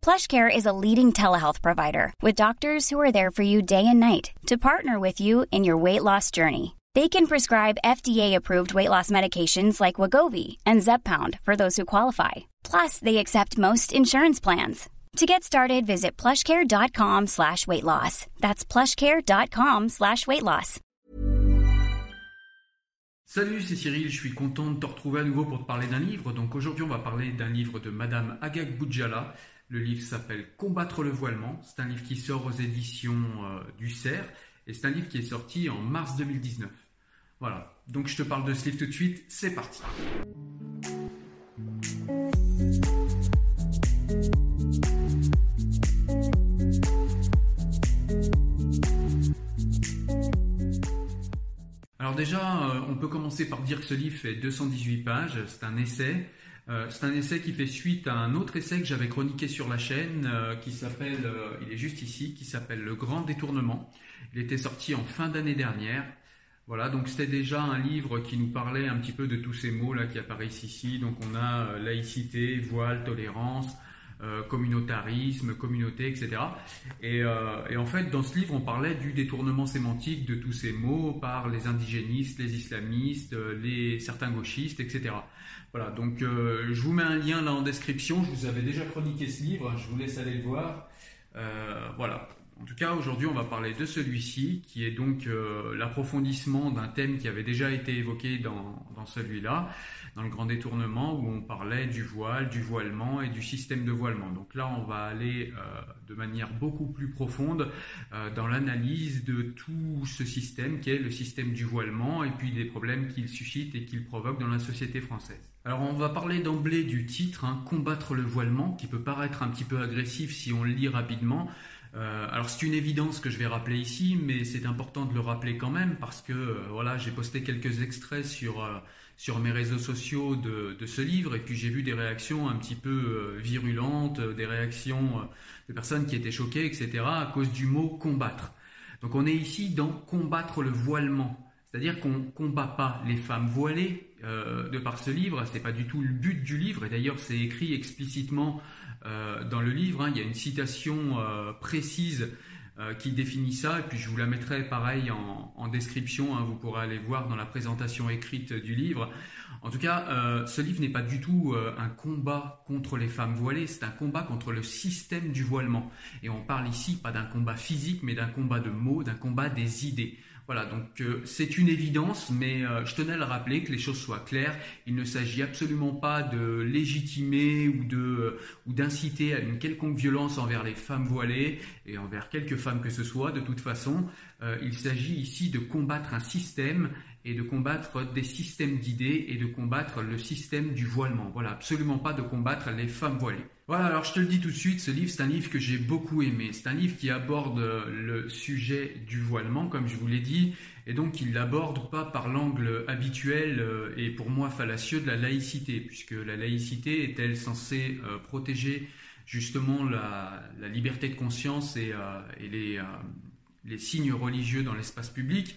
PlushCare is a leading telehealth provider with doctors who are there for you day and night to partner with you in your weight loss journey. They can prescribe FDA-approved weight loss medications like Wagovi and Zepbound for those who qualify. Plus, they accept most insurance plans. To get started, visit plushcare.com slash weight loss. That's plushcare.com slash weight loss. Salut, c'est Cyril, je suis content de te retrouver à nouveau pour te parler d'un livre. Donc aujourd'hui, on va parler d'un livre de Madame Agag Boudjala. Le livre s'appelle Combattre le voilement. C'est un livre qui sort aux éditions euh, du CERF et c'est un livre qui est sorti en mars 2019. Voilà, donc je te parle de ce livre tout de suite, c'est parti. Alors déjà, euh, on peut commencer par dire que ce livre fait 218 pages, c'est un essai. Euh, c'est un essai qui fait suite à un autre essai que j'avais chroniqué sur la chaîne, euh, qui s'appelle, euh, il est juste ici, qui s'appelle Le Grand Détournement. Il était sorti en fin d'année dernière. Voilà, donc c'était déjà un livre qui nous parlait un petit peu de tous ces mots là qui apparaissent ici. Donc on a laïcité, voile, tolérance, euh, communautarisme, communauté, etc. Et, euh, et en fait, dans ce livre, on parlait du détournement sémantique de tous ces mots par les indigénistes, les islamistes, euh, les certains gauchistes, etc. Voilà, donc euh, je vous mets un lien là en description. Je vous avais déjà chroniqué ce livre, je vous laisse aller le voir. Euh, voilà. En tout cas, aujourd'hui, on va parler de celui-ci, qui est donc euh, l'approfondissement d'un thème qui avait déjà été évoqué dans, dans celui-là, dans le grand détournement, où on parlait du voile, du voilement et du système de voilement. Donc là, on va aller euh, de manière beaucoup plus profonde euh, dans l'analyse de tout ce système qui est le système du voilement et puis des problèmes qu'il suscite et qu'il provoque dans la société française. Alors on va parler d'emblée du titre, hein, combattre le voilement, qui peut paraître un petit peu agressif si on le lit rapidement. Euh, alors c'est une évidence que je vais rappeler ici, mais c'est important de le rappeler quand même parce que euh, voilà, j'ai posté quelques extraits sur euh, sur mes réseaux sociaux de, ce livre et puis j'ai vu des réactions un petit peu virulentes, des réactions de personnes qui étaient choquées, etc. à cause du mot combattre. Donc on est ici dans combattre le voilement. C'est-à-dire qu'on ne combat pas les femmes voilées de par ce livre, ce n'est pas du tout le but du livre, et d'ailleurs c'est écrit explicitement dans le livre, hein, il y a une citation euh, précise euh, qui définit ça, et puis je vous la mettrai pareil en, description, hein, vous pourrez aller voir dans la présentation écrite du livre. En tout cas, euh, ce livre n'est pas du tout euh, un combat contre les femmes voilées, c'est un combat contre le système du voilement. Et on parle ici pas d'un combat physique, mais d'un combat de mots, d'un combat des idées. Voilà, donc euh, c'est une évidence, mais euh, je tenais à le rappeler, que les choses soient claires. Il ne s'agit absolument pas de légitimer ou de euh, ou d'inciter à une quelconque violence envers les femmes voilées et envers quelques femmes que ce soit. De toute façon, il s'agit ici de combattre un système et de combattre des systèmes d'idées et de combattre le système du voilement. Voilà, absolument pas de combattre les femmes voilées. Voilà, alors je te le dis tout de suite, ce livre, c'est un livre que j'ai beaucoup aimé. C'est un livre qui aborde le sujet du voilement, comme je vous l'ai dit, et donc il l'aborde pas par l'angle habituel euh, et pour moi fallacieux de la laïcité, puisque la laïcité est-elle censée euh, protéger justement la, la, liberté de conscience et, euh, et les, les signes religieux dans l'espace public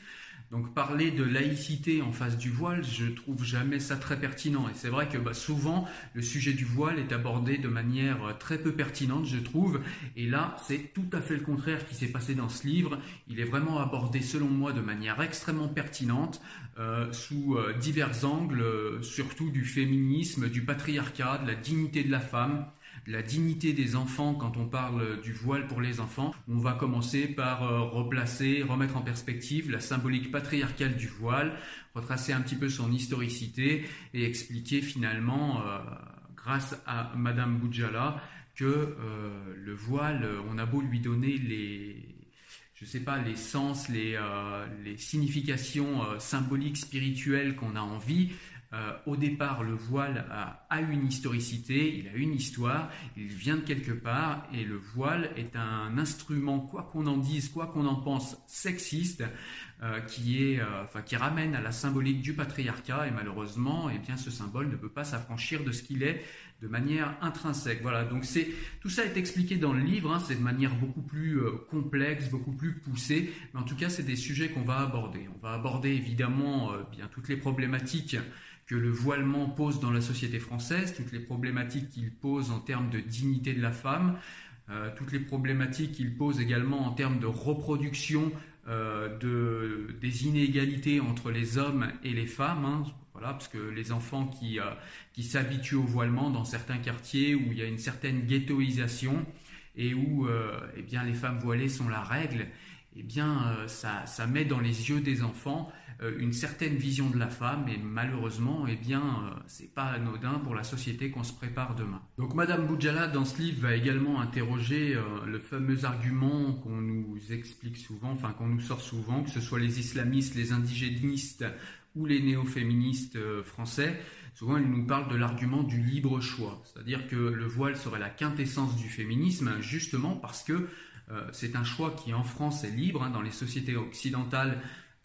Donc parler de laïcité en face du voile, je trouve jamais ça très pertinent. Et c'est vrai que bah, souvent le sujet du voile est abordé de manière euh, très peu pertinente, je trouve. Et là, c'est tout à fait le contraire qui s'est passé dans ce livre. Il est vraiment abordé, selon moi, de manière extrêmement pertinente, euh, sous euh, divers angles, surtout du féminisme, du patriarcat, de la dignité de la femme la dignité des enfants quand on parle du voile pour les enfants. On va commencer par euh, replacer, remettre en perspective la symbolique patriarcale du voile, retracer un petit peu son historicité et expliquer finalement, euh, grâce à Madame Boudjala, que euh, le voile, on a beau lui donner les, je sais pas, les sens, les, les significations symboliques, spirituelles qu'on a envie, euh, au départ, le voile a, une historicité, il a une histoire, il vient de quelque part, et le voile est un instrument, quoi qu'on en dise, quoi qu'on en pense, sexiste, euh, qui est, euh, enfin, qui ramène à la symbolique du patriarcat, et malheureusement, eh bien, ce symbole ne peut pas s'affranchir de ce qu'il est de manière intrinsèque. Voilà, donc c'est tout ça est expliqué dans le livre, hein, c'est de manière beaucoup plus complexe, beaucoup plus poussée, mais en tout cas, c'est des sujets qu'on va aborder. On va aborder évidemment bien toutes les problématiques que le voilement pose dans la société française, toutes les problématiques qu'il pose en termes de dignité de la femme, euh, toutes les problématiques qu'il pose également en termes de reproduction euh, de, des inégalités entre les hommes et les femmes. Hein, voilà, parce que les enfants qui, euh, qui s'habituent au voilement dans certains quartiers où il y a une certaine ghettoisation et où eh bien, les femmes voilées sont la règle, eh bien, ça, ça met dans les yeux des enfants euh, une certaine vision de la femme et malheureusement, eh bien, euh, c'est pas anodin pour la société qu'on se prépare demain. Donc Madame Boudjala dans ce livre va également interroger euh, le fameux argument qu'on nous explique souvent, enfin qu'on nous sort souvent, que ce soit les islamistes, les indigénistes ou les néo-féministes français. Souvent, elle nous parle de l'argument du libre choix, c'est-à-dire que le voile serait la quintessence du féminisme, justement parce que c'est un choix qui en France est libre. Hein, dans les sociétés occidentales,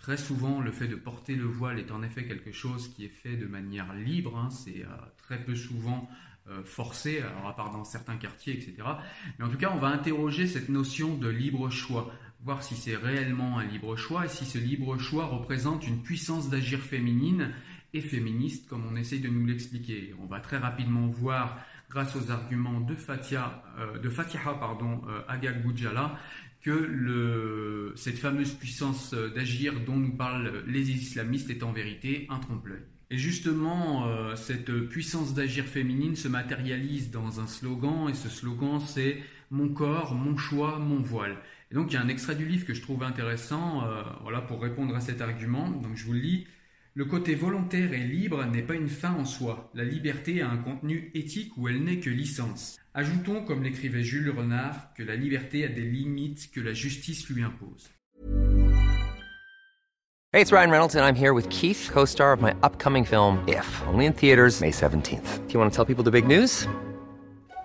Très souvent, le fait de porter le voile est en effet quelque chose qui est fait de manière libre. Hein. c'est euh, très peu souvent euh, forcé, alors à part dans certains quartiers, etc. Mais en tout cas, on va interroger cette notion de libre choix, voir si c'est réellement un libre choix et si ce libre choix représente une puissance d'agir féminine et féministe, comme on essaye de nous l'expliquer. On va très rapidement voir grâce aux arguments de, Fatia, euh, de Fatiha pardon, Agag que cette fameuse puissance d'agir dont nous parlent les islamistes est en vérité un trompe-l'œil. Et justement, euh, cette puissance d'agir féminine se matérialise dans un slogan, et ce slogan c'est Mon corps, mon choix, mon voile. Et donc il y a un extrait du livre que je trouve intéressant euh, voilà, pour répondre à cet argument. Donc je vous le lis. Le côté volontaire et libre n'est pas une fin en soi. La liberté a un contenu éthique où elle n'est que licence. Ajoutons, comme l'écrivait Jules Renard, que la liberté a des limites que la justice lui impose. Hey, it's Ryan Reynolds and I'm here with Keith, co-star of my upcoming film If, only in theaters May 17th. Do you want to tell people the big news?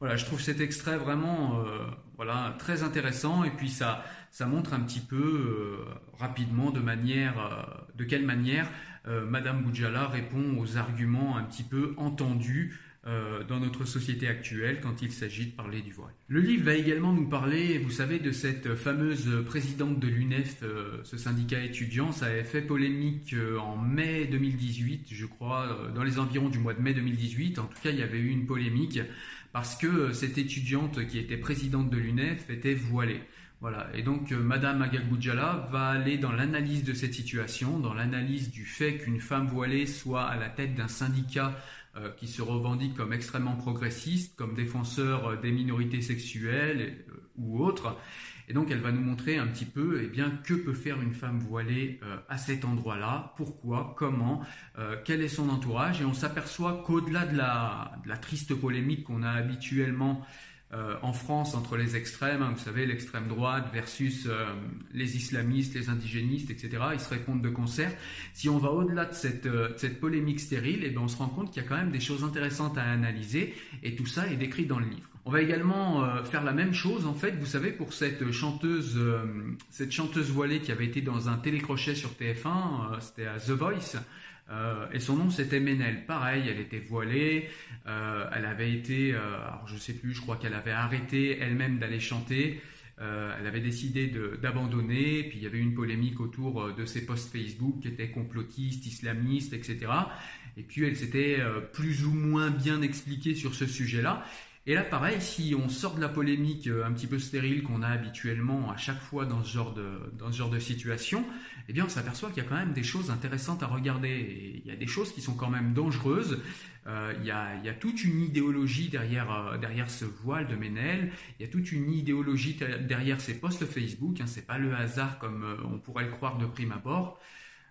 Voilà, je trouve cet extrait vraiment... Euh Voilà, très intéressant. Et puis ça, ça montre un petit peu euh, rapidement de manière, euh, de quelle manière Madame Boudjala répond aux arguments un petit peu entendus dans notre société actuelle quand il s'agit de parler du voile. Le livre va également nous parler, vous savez, de cette fameuse présidente de l'UNEF, ce syndicat étudiant. Ça avait fait polémique en mai 2018, je crois, dans les environs du mois de mai 2018. En tout cas, il y avait eu une polémique parce que euh, cette étudiante qui était présidente de l'UNEF était voilée. Voilà. Et donc, Madame Agagboudjala va aller dans l'analyse de cette situation, dans l'analyse du fait qu'une femme voilée soit à la tête d'un syndicat qui se revendique comme extrêmement progressiste, comme défenseur des minorités sexuelles ou autres. Et donc elle va nous montrer un petit peu eh bien, que peut faire une femme voilée euh, à cet endroit-là, pourquoi, comment, euh, quel est son entourage. Et on s'aperçoit qu'au-delà de la, de la, triste polémique qu'on a habituellement euh, en France entre les extrêmes, hein, vous savez, l'extrême droite versus les islamistes, les indigénistes, etc., ils se répondent de concert. Si on va au-delà de cette, cette polémique stérile, eh bien, on se rend compte qu'il y a quand même des choses intéressantes à analyser, et tout ça est décrit dans le livre. On va également euh, faire la même chose, en fait, vous savez, pour cette chanteuse, euh, cette chanteuse voilée qui avait été dans un télécrochet sur TF1, euh, c'était à The Voice, et son nom c'était Ménel. Pareil, elle était voilée, elle avait été, alors je sais plus, je crois qu'elle avait arrêté elle-même d'aller chanter. elle avait décidé d'abandonner, puis il y avait une polémique autour de ses posts Facebook qui étaient complotistes, islamistes, etc. Et puis elle s'était plus ou moins bien expliquée sur ce sujet-là. Et là, pareil, si on sort de la polémique euh, un petit peu stérile qu'on a habituellement à chaque fois dans ce genre de, dans ce genre de situation, eh bien, on s'aperçoit qu'il y a quand même des choses intéressantes à regarder. Il y a des choses qui sont quand même dangereuses. Euh, il, y a, il, y a, toute une idéologie derrière, euh, derrière ce voile de Ménel. Il y a toute une idéologie derrière ces posts Facebook. Hein, c'est pas le hasard comme on pourrait le croire de prime abord.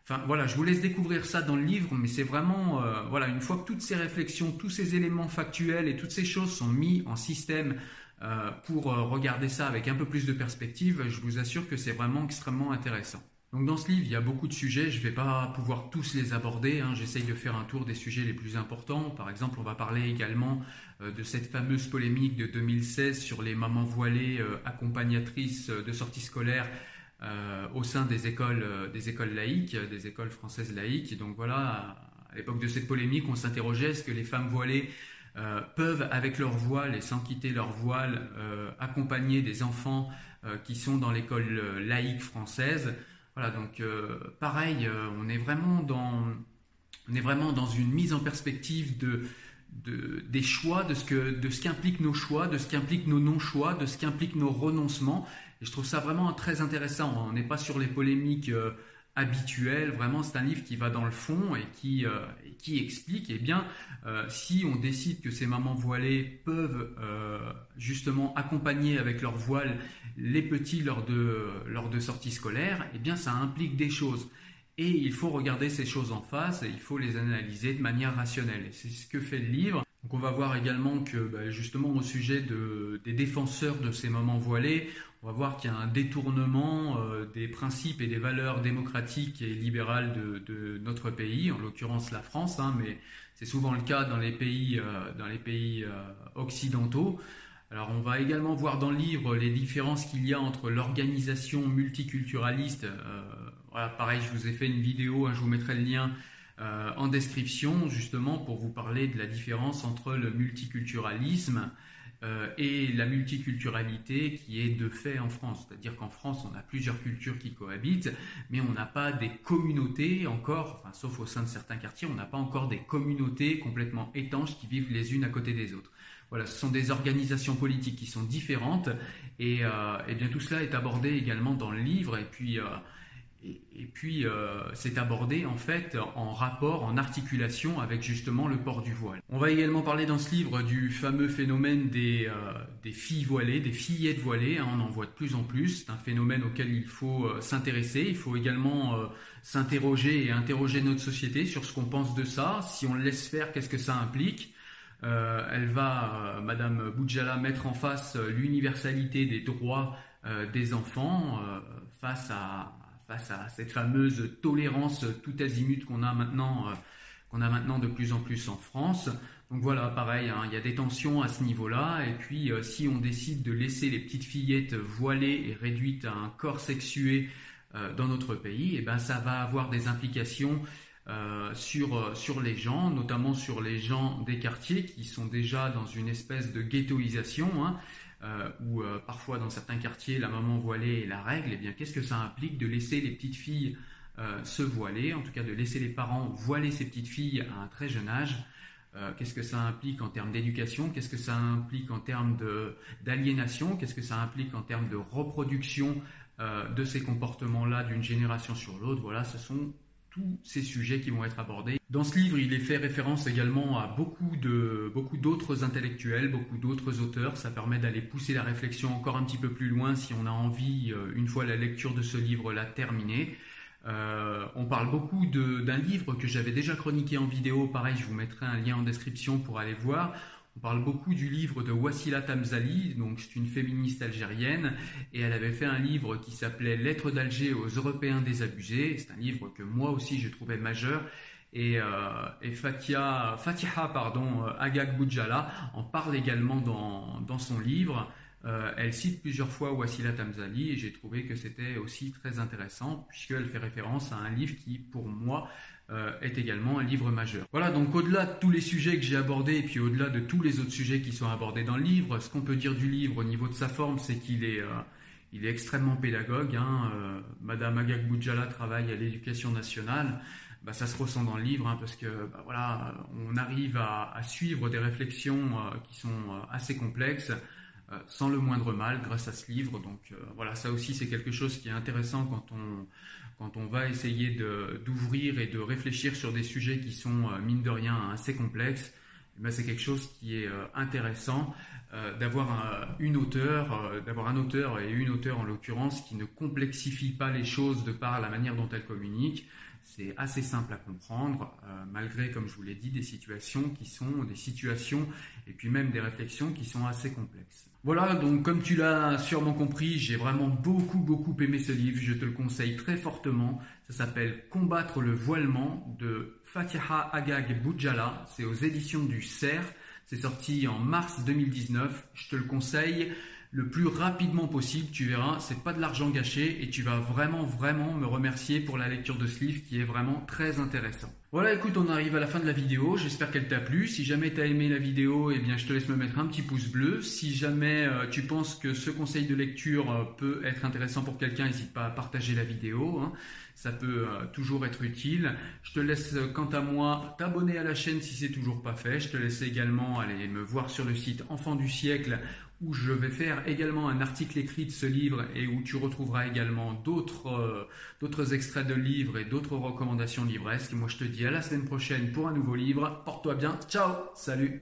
Enfin voilà, je vous laisse découvrir ça dans le livre, mais c'est vraiment euh, voilà une fois que toutes ces réflexions, tous ces éléments factuels et toutes ces choses sont mis en système euh, pour euh, regarder ça avec un peu plus de perspective, je vous assure que c'est vraiment extrêmement intéressant. Donc dans ce livre, il y a beaucoup de sujets, je ne vais pas pouvoir tous les aborder, hein. j'essaye de faire un tour des sujets les plus importants. Par exemple, on va parler également de cette fameuse polémique de 2016 sur les mamans voilées accompagnatrices de sorties scolaires euh, au sein des écoles, euh, des écoles laïques, des écoles françaises laïques. donc voilà, à l'époque de cette polémique, on s'interrogeait est-ce que les femmes voilées euh, peuvent, avec leur voile et sans quitter leur voile, accompagner des enfants qui sont dans l'école laïque française? Voilà, donc pareil, on est vraiment dans, on est vraiment dans une mise en perspective de, des choix, de ce que, de ce qu'impliquent nos choix, de ce qu'impliquent nos non-choix, de ce qu'impliquent nos renoncements. Et je trouve ça vraiment très intéressant. On n'est pas sur les polémiques euh, habituelles. Vraiment, c'est un livre qui va dans le fond et qui, euh, qui explique, eh bien, euh, si on décide que ces mamans voilées peuvent justement accompagner avec leur voile les petits lors de, lors de sorties scolaires, eh bien, ça implique des choses. Et il faut regarder ces choses en face et il faut les analyser de manière rationnelle. Et c'est ce que fait le livre. Donc on va voir également que bah, justement au sujet de, des défenseurs de ces moments voilés, on va voir qu'il y a un détournement euh, des principes et des valeurs démocratiques et libérales de, notre pays, en l'occurrence la France, hein, mais c'est souvent le cas dans les pays, euh, dans les pays euh, occidentaux. Alors on va également voir dans le livre les différences qu'il y a entre l'organisation multiculturaliste. voilà, pareil, je vous ai fait une vidéo, hein, je vous mettrai le lien en description justement pour vous parler de la différence entre le multiculturalisme euh, et la multiculturalité qui est de fait en France. C'est-à-dire qu'en France, on a plusieurs cultures qui cohabitent, mais on n'a pas des communautés encore, enfin, sauf au sein de certains quartiers, on n'a pas encore des communautés complètement étanches qui vivent les unes à côté des autres. Voilà, ce sont des organisations politiques qui sont différentes, et, euh, bien tout cela est abordé également dans le livre, et puis... Euh, et, puis, euh, c'est abordé en fait en rapport, en articulation avec justement le port du voile. On va également parler dans ce livre du fameux phénomène des, euh, filles voilées, des fillettes voilées. Hein, on en voit de plus en plus. C'est un phénomène auquel il faut euh, s'intéresser. Il faut également s'interroger et interroger notre société sur ce qu'on pense de ça. Si on le laisse faire, qu'est-ce que ça implique? Elle va, Madame Boudjala, mettre en face l'universalité des droits des enfants face à face à cette fameuse tolérance tout azimut qu'on a maintenant, euh, qu'on a maintenant de plus en plus en France. Donc voilà, pareil, hein, il y a des tensions à ce niveau-là. Et puis, euh, si on décide de laisser les petites fillettes voilées et réduites à un corps sexué euh, dans notre pays, eh ben ça va avoir des implications sur, sur les gens, notamment sur les gens des quartiers qui sont déjà dans une espèce de ghettoisation. Hein, euh, euh, parfois dans certains quartiers la maman voilée est la règle, eh bien qu'est-ce que ça implique de laisser les petites filles euh, se voiler, en tout cas de laisser les parents voiler ces petites filles à un très jeune âge qu'est-ce que ça implique en termes d'éducation, qu'est-ce que ça implique en termes d'aliénation, qu'est-ce que ça implique en termes de reproduction de ces comportements-là d'une génération sur l'autre. Voilà, ce sont tous ces sujets qui vont être abordés. Dans ce livre, il est fait référence également à beaucoup de beaucoup d'autres intellectuels, beaucoup d'autres auteurs. Ça permet d'aller pousser la réflexion encore un petit peu plus loin si on a envie, euh, une fois la lecture de ce livre-là terminée. Euh, on parle beaucoup d'un livre que j'avais déjà chroniqué en vidéo. Pareil, je vous mettrai un lien en description pour aller voir. On parle beaucoup du livre de Wassila Tamzali, donc c'est une féministe algérienne, et elle avait fait un livre qui s'appelait Lettres d'Alger aux Européens désabusés. C'est un livre que moi aussi je trouvais majeur. Et, euh, Fatia, Fatiha pardon, euh, Agag Boudjala en parle également dans, son livre. Euh, elle cite plusieurs fois Wassila Tamzali et j'ai trouvé que c'était aussi très intéressant puisqu'elle fait référence à un livre qui, pour moi, euh, est également un livre majeur. Voilà, donc au-delà de tous les sujets que j'ai abordés et puis au-delà de tous les autres sujets qui sont abordés dans le livre, ce qu'on peut dire du livre au niveau de sa forme, c'est qu'il est, euh, extrêmement pédagogue. Hein. Euh, Madame Agag Boudjala travaille à l'éducation nationale. Bah, ça se ressent dans le livre hein, parce que bah, voilà, on arrive à suivre des réflexions qui sont assez complexes sans le moindre mal grâce à ce livre. Donc voilà, ça aussi c'est quelque chose qui est intéressant quand on quand on va essayer d'ouvrir et de réfléchir sur des sujets qui sont, euh, mine de rien, assez complexes, eh ben, c'est quelque chose qui est euh, intéressant euh, d'avoir une auteur, d'avoir un auteur et une auteure en l'occurrence qui ne complexifie pas les choses de par la manière dont elle communique. C'est assez simple à comprendre, malgré, comme je vous l'ai dit, des situations qui sont des situations et puis même des réflexions qui sont assez complexes. Voilà, donc comme tu l'as sûrement compris, j'ai vraiment beaucoup beaucoup aimé ce livre, je te le conseille très fortement. Ça s'appelle Combattre le voilement de Fatiha Agag Boudjala, c'est aux éditions du CERF, c'est sorti en mars 2019, je te le conseille le plus rapidement possible, tu verras, c'est pas de l'argent gâché et tu vas vraiment vraiment me remercier pour la lecture de ce livre qui est vraiment très intéressant. Voilà, écoute, on arrive à la fin de la vidéo. J'espère qu'elle t'a plu. Si jamais tu as aimé la vidéo, eh bien, je te laisse me mettre un petit pouce bleu. Si jamais euh, tu penses que ce conseil de lecture euh, peut être intéressant pour quelqu'un, n'hésite pas à partager la vidéo. Hein. Ça peut euh, toujours être utile. Je te laisse, quant à moi, t'abonner à la chaîne si c'est toujours pas fait. Je te laisse également aller me voir sur le site Enfant du siècle où je vais faire également un article écrit de ce livre et où tu retrouveras également d'autres euh, extraits de livres et d'autres recommandations livresques. Moi, je te dis à la semaine prochaine pour un nouveau livre. Porte-toi bien. Ciao. Salut.